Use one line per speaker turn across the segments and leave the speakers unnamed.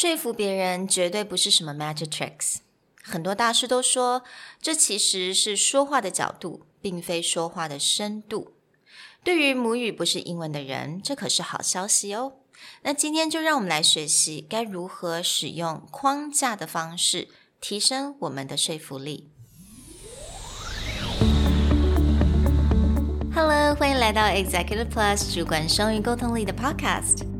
说服别人绝对不是什么 magic tricks。很多大师都说，这其实是说话的角度，并非说话的深度。对于母语不是英文的人，这可是好消息哦。那今天就让我们来学习该如何使用框架的方式，提升我们的说服力。Hello，欢迎来到 Executive Plus 主管双语沟通力的 Podcast。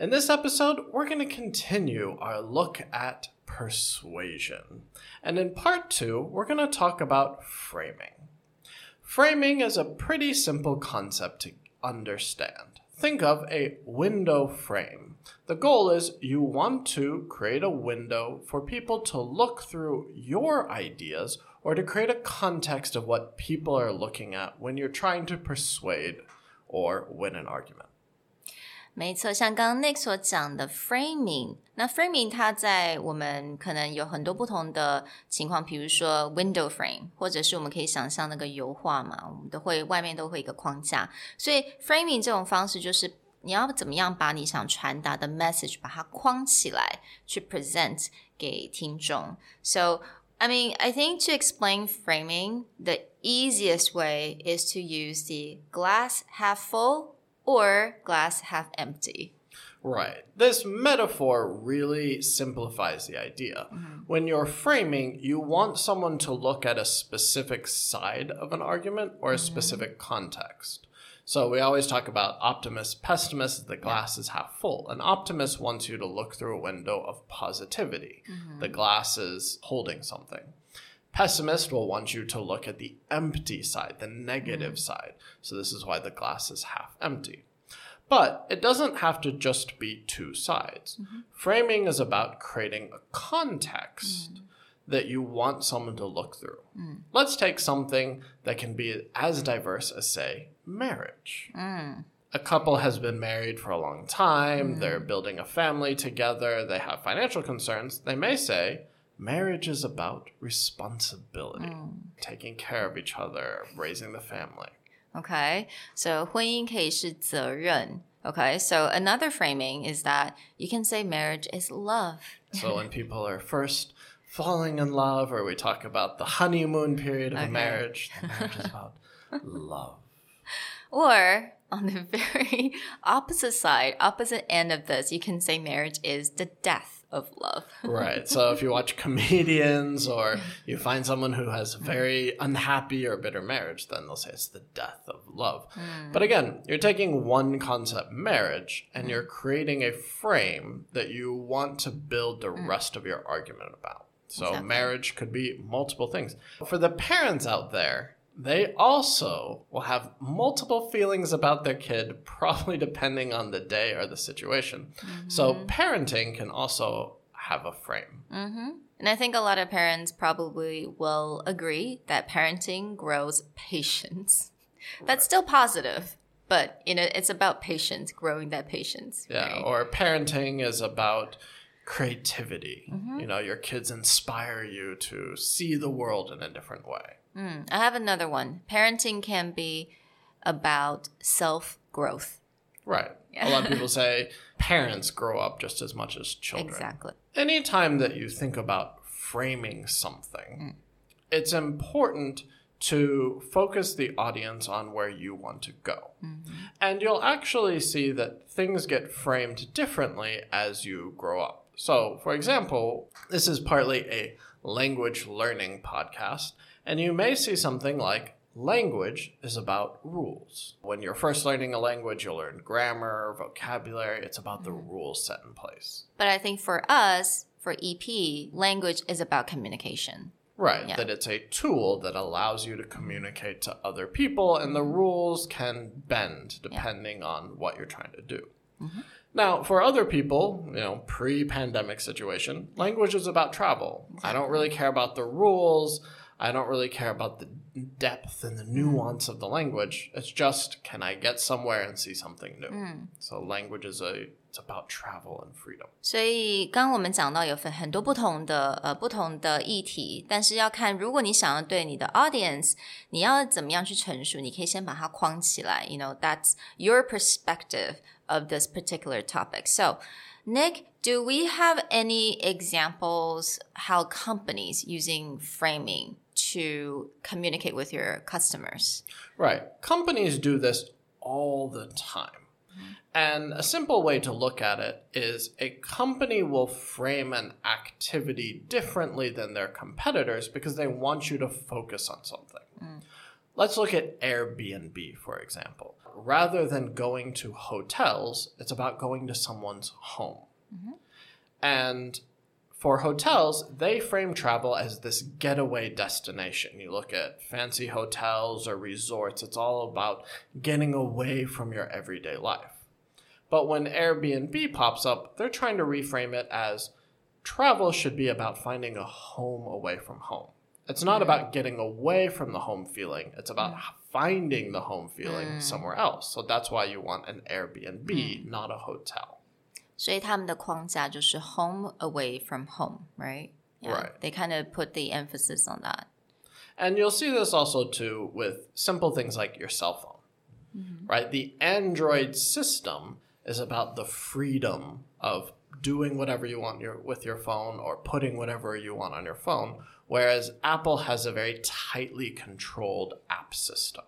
In this episode, we're going to continue our look at persuasion. And in part two, we're going to talk about framing. Framing is a pretty simple concept to understand. Think of a window frame. The goal is you want to create a window for people to look through your ideas or to create a context of what people are looking at when you're trying to persuade or win an argument.
没错，像刚刚 Nick 所讲的 framing，那 framing 它在我们可能有很多不同的情况，比如说 window frame，或者是我们可以想象那个油画嘛，我们都会外面都会一个框架，所以 framing 这种方式就是你要怎么样把你想传达的 message 把它框起来，去 present 给听众。So I mean, I think to explain framing, the easiest way is to use the glass half full or glass half empty.
Right. This metaphor really simplifies the idea. Mm-hmm. When you're framing, you want someone to look at a specific side of an argument or a mm-hmm. specific context. So we always talk about optimist, pessimist, the glass is half full. An optimist wants you to look through a window of positivity. Mm-hmm. The glass is holding something. Pessimist will want you to look at the empty side, the negative mm. side. So this is why the glass is half empty. But it doesn't have to just be two sides. Mm-hmm. Framing is about creating a context mm. that you want someone to look through. Mm. Let's take something that can be as diverse as, say, marriage. Mm. A couple has been married for a long time, they're mm. building a family together, they have financial concerns. They may say, marriage is about responsibility, mm. taking care of each other, raising the family.
Okay, so 婚姻可以是责任. Okay, so another framing is that you can say marriage is love.
so when people are first falling in love, or we talk about the honeymoon period of okay. marriage, marriage is about love.
Or on the very opposite side, opposite end of this, you can say marriage is the death of love.
right. So if you watch comedians or you find someone who has a very unhappy or bitter marriage, then they'll say it's the death of love. Mm. But again, you're taking one concept, marriage, and mm. you're creating a frame that you want to build the mm. rest of your argument about. So exactly. marriage could be multiple things. For the parents out there, they also will have multiple feelings about their kid, probably depending on the day or the situation. Mm-hmm. So, parenting can also have a frame.
Mm-hmm. And I think a lot of parents probably will agree that parenting grows patience. That's still positive, but you know, it's about patience, growing that patience.
Yeah, right? or parenting is about creativity. Mm-hmm. You know, your kids inspire you to see the world in a different way.
Mm, I have another one. Parenting can be about self growth.
Right. Yeah. A lot of people say parents grow up just as much as children.
Exactly.
Anytime that you think about framing something, mm. it's important to focus the audience on where you want to go. Mm-hmm. And you'll actually see that things get framed differently as you grow up. So, for example, this is partly a language learning podcast, and you may see something like language is about rules. When you're first learning a language, you'll learn grammar, vocabulary. It's about the rules set in place.
But I think for us, for EP, language is about communication.
Right,
Yeah.
that it's a tool that allows you to communicate to other people, and the rules can bend depending on what you're trying to do. Mm-hmm. Now, for other people, you know, pre pandemic situation, language is about travel. I don't really care about the rules. I don't really care about the depth and the nuance of the language. It's just, can I get somewhere and see something new? Mm. So, language is a, it's about travel and freedom.
所以刚刚我们讲到有分很多不同的呃不同的议题，但是要看如果你想要对你的 audience，你要怎么样去陈述，你可以先把它框起来。You know that's your perspective of this particular topic. So, Nick, do we have any examples how companies using framing to communicate with your customers?
Right. Companies do this all the time. and a simple way to look at it is a company will frame an activity differently than their competitors because they want you to focus on something. Mm. Let's look at Airbnb, for example. Rather than going to hotels, it's about going to someone's home. Mm-hmm. And for hotels, they frame travel as this getaway destination. You look at fancy hotels or resorts, it's all about getting away from your everyday life. But when Airbnb pops up, they're trying to reframe it as travel should be about finding a home away from home. It's not about getting away from the home feeling, it's about finding the home feeling mm. somewhere else. So that's why you want an Airbnb, mm. not a hotel.
所以他们的框架就是 home away from home, right?
Right.
They kind of put the emphasis on that.
And you'll see this also too with simple things like your cell phone, right? The Android system is about the freedom of doing whatever you want your, with your phone or putting whatever you want on your phone, whereas Apple has a very tightly controlled app system.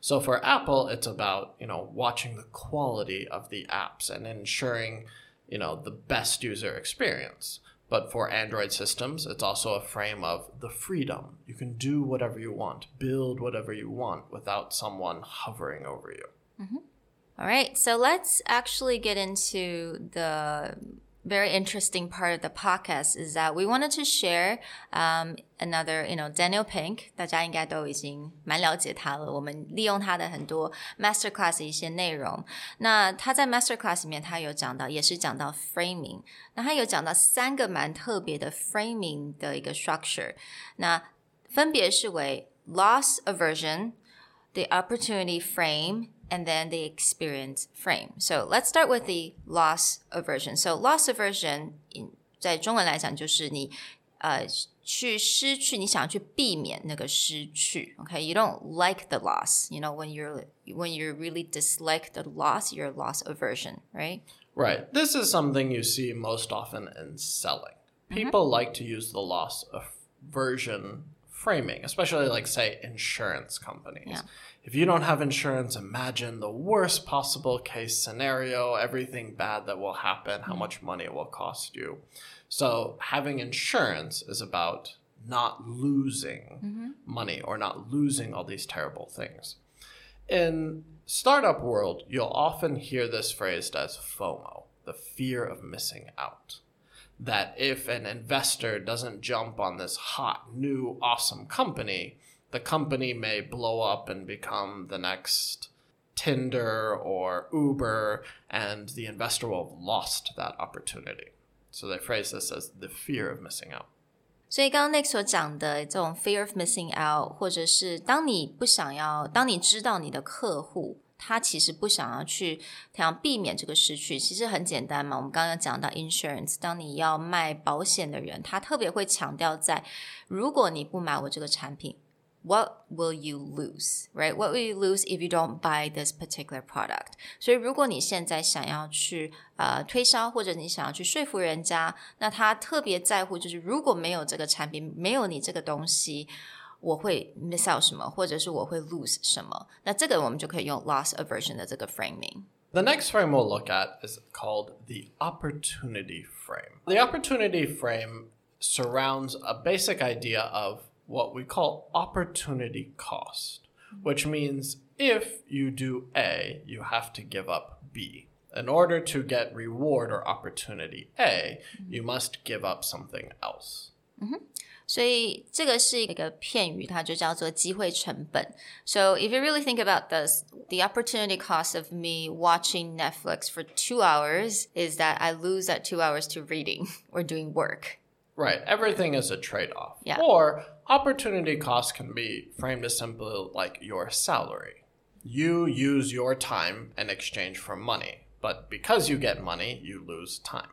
So for Apple, it's about, you know, watching the quality of the apps and ensuring, you know, the best user experience. But for Android systems, it's also a frame of the freedom. You can do whatever you want, build whatever you want without someone hovering over you. Mm-hmm.
All right, so let's actually get into the very interesting part of the podcast is that we wanted to share um, another, you know, Daniel Pink，大家应该都已经蛮了解他了。我们利用他的很多 masterclass 的一些内容。那他在 masterclass 里面，他有讲到，也是讲到 framing。那他有讲到三个蛮特别的 framing 的一个 structure。那分别是为 loss aversion、the opportunity frame and then the experience frame. So let's start with the loss aversion. So loss aversion in 在中文来讲就是你呃去失去，你想去避免那个失去。Okay, you don't like the loss. You know when you're when you really dislike the loss, you're loss aversion, right?
Right. This is something you see most often in selling. People like to use the loss aversion framing, especially like say insurance companies.
Yeah.
If you don't have insurance, imagine the worst possible case scenario, everything bad that will happen, how mm-hmm. much money it will cost you. So having insurance is about not losing mm-hmm. money or not losing all these terrible things. In startup world, you'll often hear this phrased as FOMO, the fear of missing out That if an investor doesn't jump on this hot, new, awesome company, the company may blow up and become the next Tinder or Uber, and the investor will have lost that opportunity. So they phrase this as the fear of missing out.
所以刚刚 Nick 所讲的这种 fear of missing out，或者是当你不想要，当你知道你的客户 他其实不想要去想避免这个失去，其实很简单嘛。我们刚刚讲到 insurance，当你要卖保险的人，他特别会强调在，如果你不买我这个产品。What will you lose, right? What will you lose if you don't buy this particular product? 所以，如果你现在想要去呃推销，或者你想要去说服人家，那他特别在乎就是如果没有这个产品，没有你这个东西，我会 miss out 什么，或者是我会 lose 什么。那这个我们就可以用 loss aversion 的这个 framing。
The next frame we'll look at is called the opportunity frame. The opportunity frame surrounds a basic idea of what we call opportunity cost, which means if you do A, you have to give up B. In order to get reward or opportunity A, you must give up something else.
所以这个是一个片语，它就叫做机会成本。So if you really think about this, the opportunity cost of me watching Netflix for two hours is that I lose that two hours to reading or doing work.
Right. Everything is a trade off.
Yeah.
Or opportunity cost can be framed as simply like your salary. You use your time in exchange for money, but because you get money, you lose time.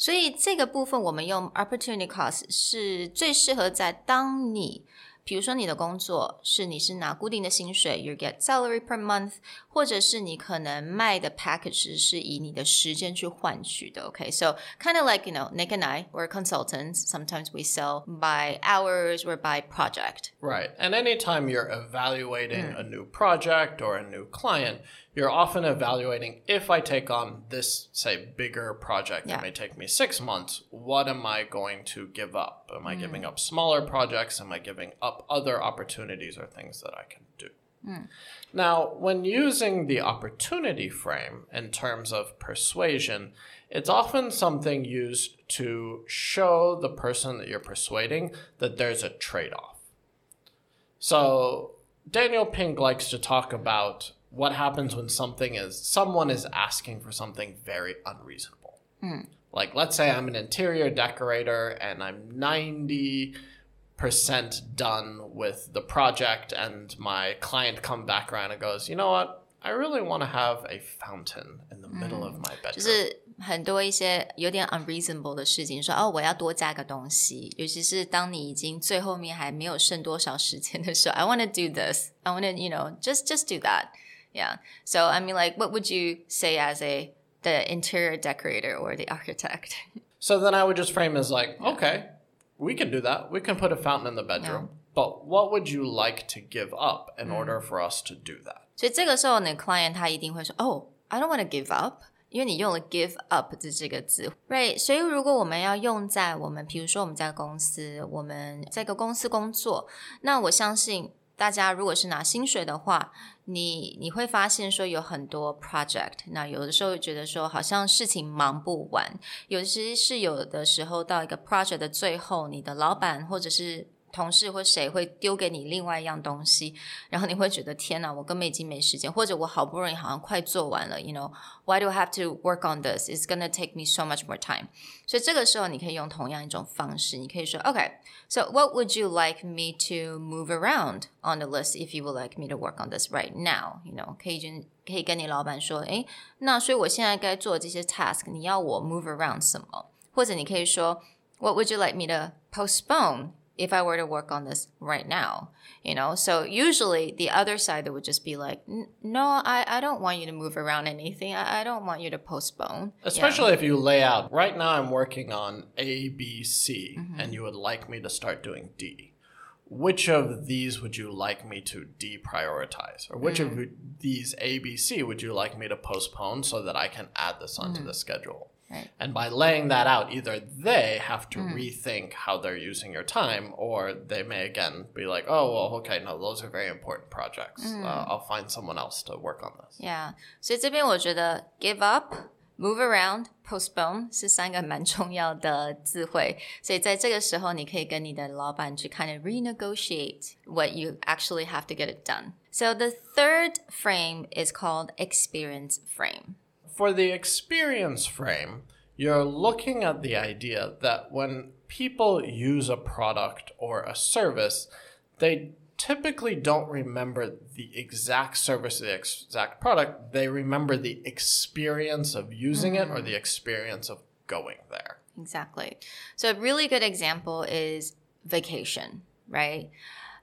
所以这个部分我们用 opportunity cost 是最适合在当你，比如说你的工作是你是拿固定的薪水，you get salary per month，或者是你可能卖的 package 是以你的时间去换取的。OK，so、okay? kind of like you know Nick and I, we're consultants. Sometimes we sell by hours or by project.
Right, and anytime you're evaluating a new project or a new client you're often evaluating if I take on this, say, bigger project
Yeah.
that may take me six months, what am I going to give up? Am I giving mm. up smaller projects? Am I giving up other opportunities or things that I can do? Mm. Now, when using the opportunity frame in terms of persuasion, it's often something used to show the person that you're persuading that there's a trade off. So, Daniel Pink likes to talk about what happens when something is someone is asking for something very unreasonable. Like let's say I'm an interior decorator and I'm 90% done with the project and my client come back around and goes, "You know what? I really want to have a fountain in the middle of my
就
bedroom."
是很多一些有点 unreasonable 的事情，说哦，我要多加个东西，尤其是当你已经最后面还没有剩多少时间的时候，I want to do this, I want to, you know, just just do that, yeah. So I mean, like, what would you say as a the interior decorator or the architect?
So then I would just frame as like, okay, we can do that. We can put a fountain in the bedroom. But what would you like to give up in order for us to do that?
所以这个时候，你的 client 他一定会说，哦，I don't want to give up。因为你用了 give up 的这个字，right？所以如果我们要用在我们，比如说我们在公司，我们在一个公司工作，那我相信大家如果是拿薪水的话， 你你会发现说有很多 project，那有的时候觉得说好像事情忙不完，有时是有的时候到一个 project 的最后，你的老板或者是同事或谁会丢给你另外一样东西，然后你会觉得天哪，我根本已经没时间，或者我好不容易好像快做完了，you know，why do I have to work on this? It's gonna take me so much more time。所以这个时候你可以用同样一种方式，你可以说，OK，so、what would you like me to move around on the list if you would like me to work on this right now？You know，可以就可以跟你老板说，诶，那所以我现在该做这些 task，你要我 move around 什么？或者你可以说，What would you like me to Postpone？if I were to work on this right now, you know? So usually the other side that would just be like, no, I, I don't want you to move around anything. I, I don't want you to postpone.
Especially if you lay out, right now I'm working on A, B, C, mm-hmm. and you would like me to start doing D. Which of these would you like me to deprioritize? Or which of mm. these A, B, C would you like me to postpone so that I can add this onto mm. the schedule?
Right.
And by laying that out, either they have to rethink how they're using your time, or they may again be like, oh, well, okay, no, those are very important projects. Uh, I'll find someone else to work on this.
Yeah. 所以这边我觉得 give up, move around, postpone 是三个蛮重要的字汇。所以在这个时候，你可以跟你的老板去 kind of renegotiate what you actually have to get it done. So the third frame is called experience frame.
For the experience frame, you're looking at the idea that when people use a product or a service, they typically don't remember the exact service or the exact product. They remember the experience of using it or mm-hmm. the experience of going there.
Exactly. So a really good example is vacation, right?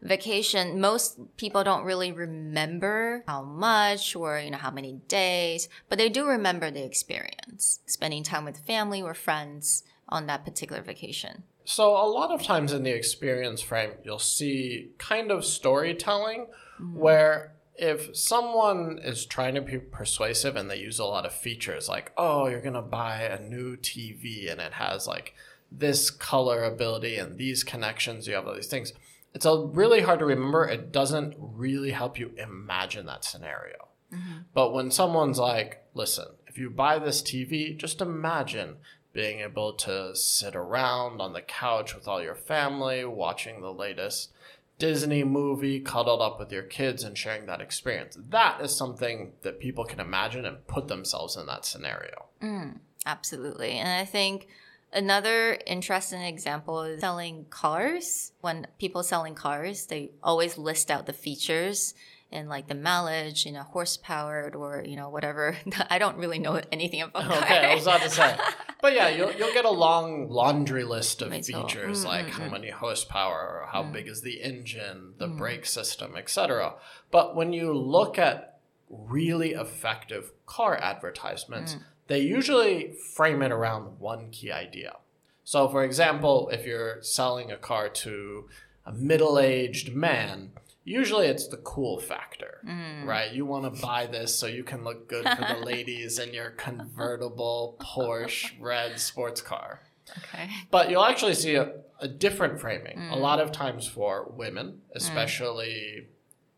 Vacation, most people don't really remember how much or you know how many days, but they do remember the experience, spending time with family or friends on that particular vacation.
So, a lot of times in the experience frame, you'll see kind of storytelling mm-hmm. where if someone is trying to be persuasive and they use a lot of features like, oh, you're going to buy a new TV and it has like this color ability and these connections, you have all these things, it's a really hard to remember. It doesn't really help you imagine that scenario. Mm-hmm. But when someone's like, listen, if you buy this TV, just imagine being able to sit around on the couch with all your family, watching the latest Disney movie, cuddled up with your kids, and sharing that experience. That is something that people can imagine and put themselves in that scenario.
Mm, absolutely. And I think another interesting example is selling cars. When people selling cars, they always list out the features and like the mileage, you know, horsepower or, you know, whatever. I don't really know anything about cars.
Okay, I was about to say. But yeah, you'll, you'll get a long laundry list of features like how mm-hmm. many horsepower, how mm. big is the engine, the mm. brake system, etc. But when you look at really effective car advertisements, mm. They usually frame it around one key idea. So, for example, if you're selling a car to a middle aged man, usually it's the cool factor, mm. right? You want to buy this so you can look good for the ladies in your convertible Porsche red sports car.
Okay.
But you'll actually see a, a different framing. A lot mm. of times for women, mm. especially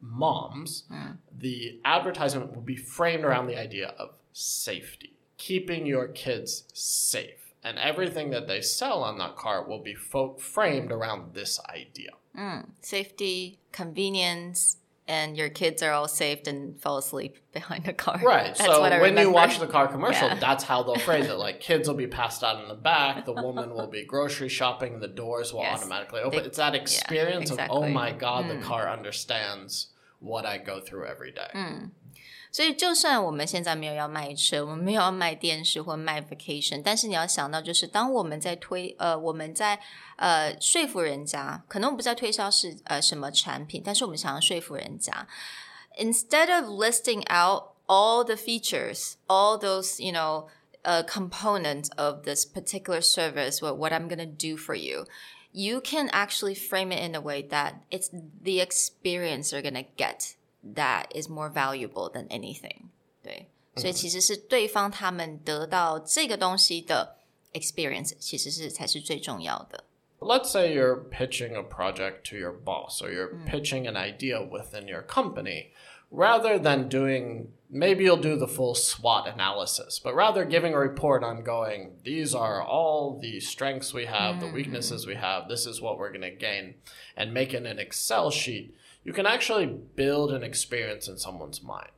moms, the advertisement will be framed around the idea of safety, keeping your kids safe. And everything that they sell on that car will be framed around this idea. Mm.
Safety, convenience, and your kids are all safe and fall asleep behind the car.
Right.
That's
so
what I
when you watch the car commercial,
Yeah.
that's how they'll phrase it. Like kids will be passed out in the back, the woman will be grocery shopping, the doors will
Yes.
automatically open.
They-
it's that experience of oh my god, the mm. car understands what I go through every day. Mm.
所以，就算我们现在没有要卖车，我们没有要卖电视或卖 vacation，但是你要想到，就是当我们在推呃，我们在呃说服人家，可能我们不在推销是呃什么产品，但是我们想要说服人家，instead of listing out all the features, all those you know uh, components of this particular service, what what I'm gonna do for you. You can actually frame it in a way that it's the experience you're gonna get that is more valuable than anything. 对，所以其实是对方他们得到这个东西的 experience，其实是才是最重要的。
Let's say you're pitching a project to your boss or you're pitching an idea within your company. Rather than doing, maybe you'll do the full SWOT analysis, but rather giving a report on going, these are all the strengths we have, the weaknesses we have, this is what we're going to gain, and making an Excel sheet, you can actually build an experience in someone's mind.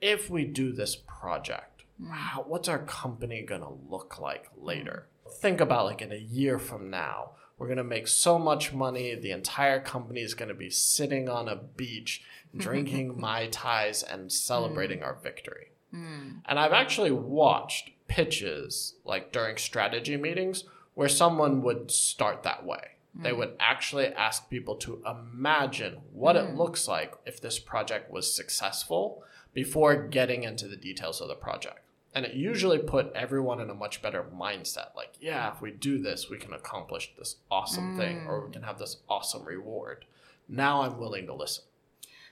If we do this project, mm. wow, what's our company going to look like later? Think about like in a year from now, we're going to make so much money. The entire company is going to be sitting on a beach, drinking Mai Tais and celebrating mm. our victory. Mm. And I've actually watched pitches like during strategy meetings where someone would start that way. They mm. would actually ask people to imagine what it mm. looks like if this project was successful before getting into the details of the project. And it usually put everyone in a much better mindset. Like, yeah, if we do this, we can accomplish this awesome thing or we mm. can have this awesome reward. Now I'm willing to listen.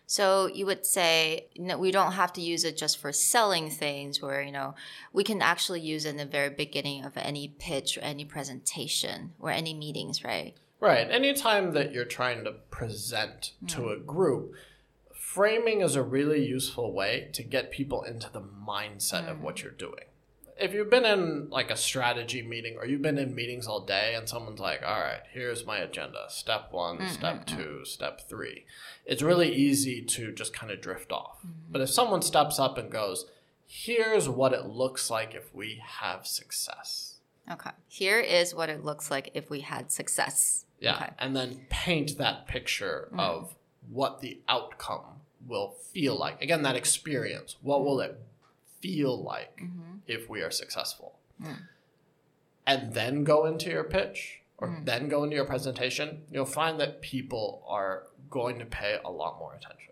So you would say no, we don't have to use it just for selling things, where you know we can actually use it in the very beginning of any pitch or any presentation or any meetings, right?
Right. Anytime that you're trying to present to a mm. group, framing is a really useful way to get people into the mindset of what mm. you're doing. If you've been in like a strategy meeting or you've been in meetings all day and someone's like, all right, here's my agenda step one, mm, step two, step three, it's really easy to just kind of drift off. Mm-hmm. But if someone steps up and goes, here's what it looks like if we have success.
Okay. Here is what it looks like if we had success.
Yeah.
Okay.
And then paint that picture of what the outcome will feel like. Again, that experience. What will it feel like if we are successful? And then go into your pitch or then go into your presentation. You'll find that people are going to pay a lot more attention.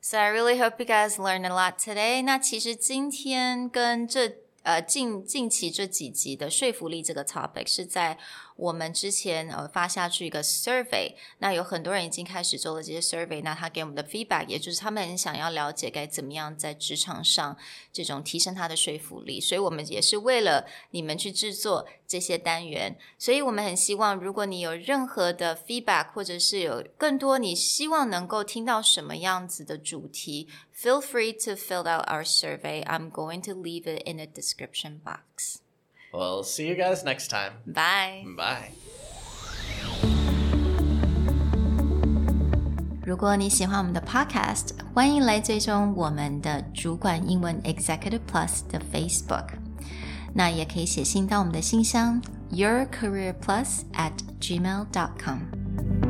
So I really hope you guys learned a lot today. 那其实今天跟这呃近近期这几集的说服力这个 topic 是在 我们之前呃发下去一个 survey，那有很多人已经开始做了这些 survey，那他给我们的 feedback，也就是他们很想要了解该怎么样在职场上这种提升他的说服力，所以我们也是为了你们去制作这些单元，所以我们很希望，如果你有任何的 feedback，或者是有更多你希望能够听到什么样子的主题，feel free to fill out our survey. I'm going to leave it in the description box.
We'll see you guys next time.
Bye.
Bye.
如果你喜欢我们的 Podcast，欢迎来追踪我们的主管英文 Executive Plus 的 Facebook。那也可以写信到我们的信箱 yourcareerplus at gmail.com。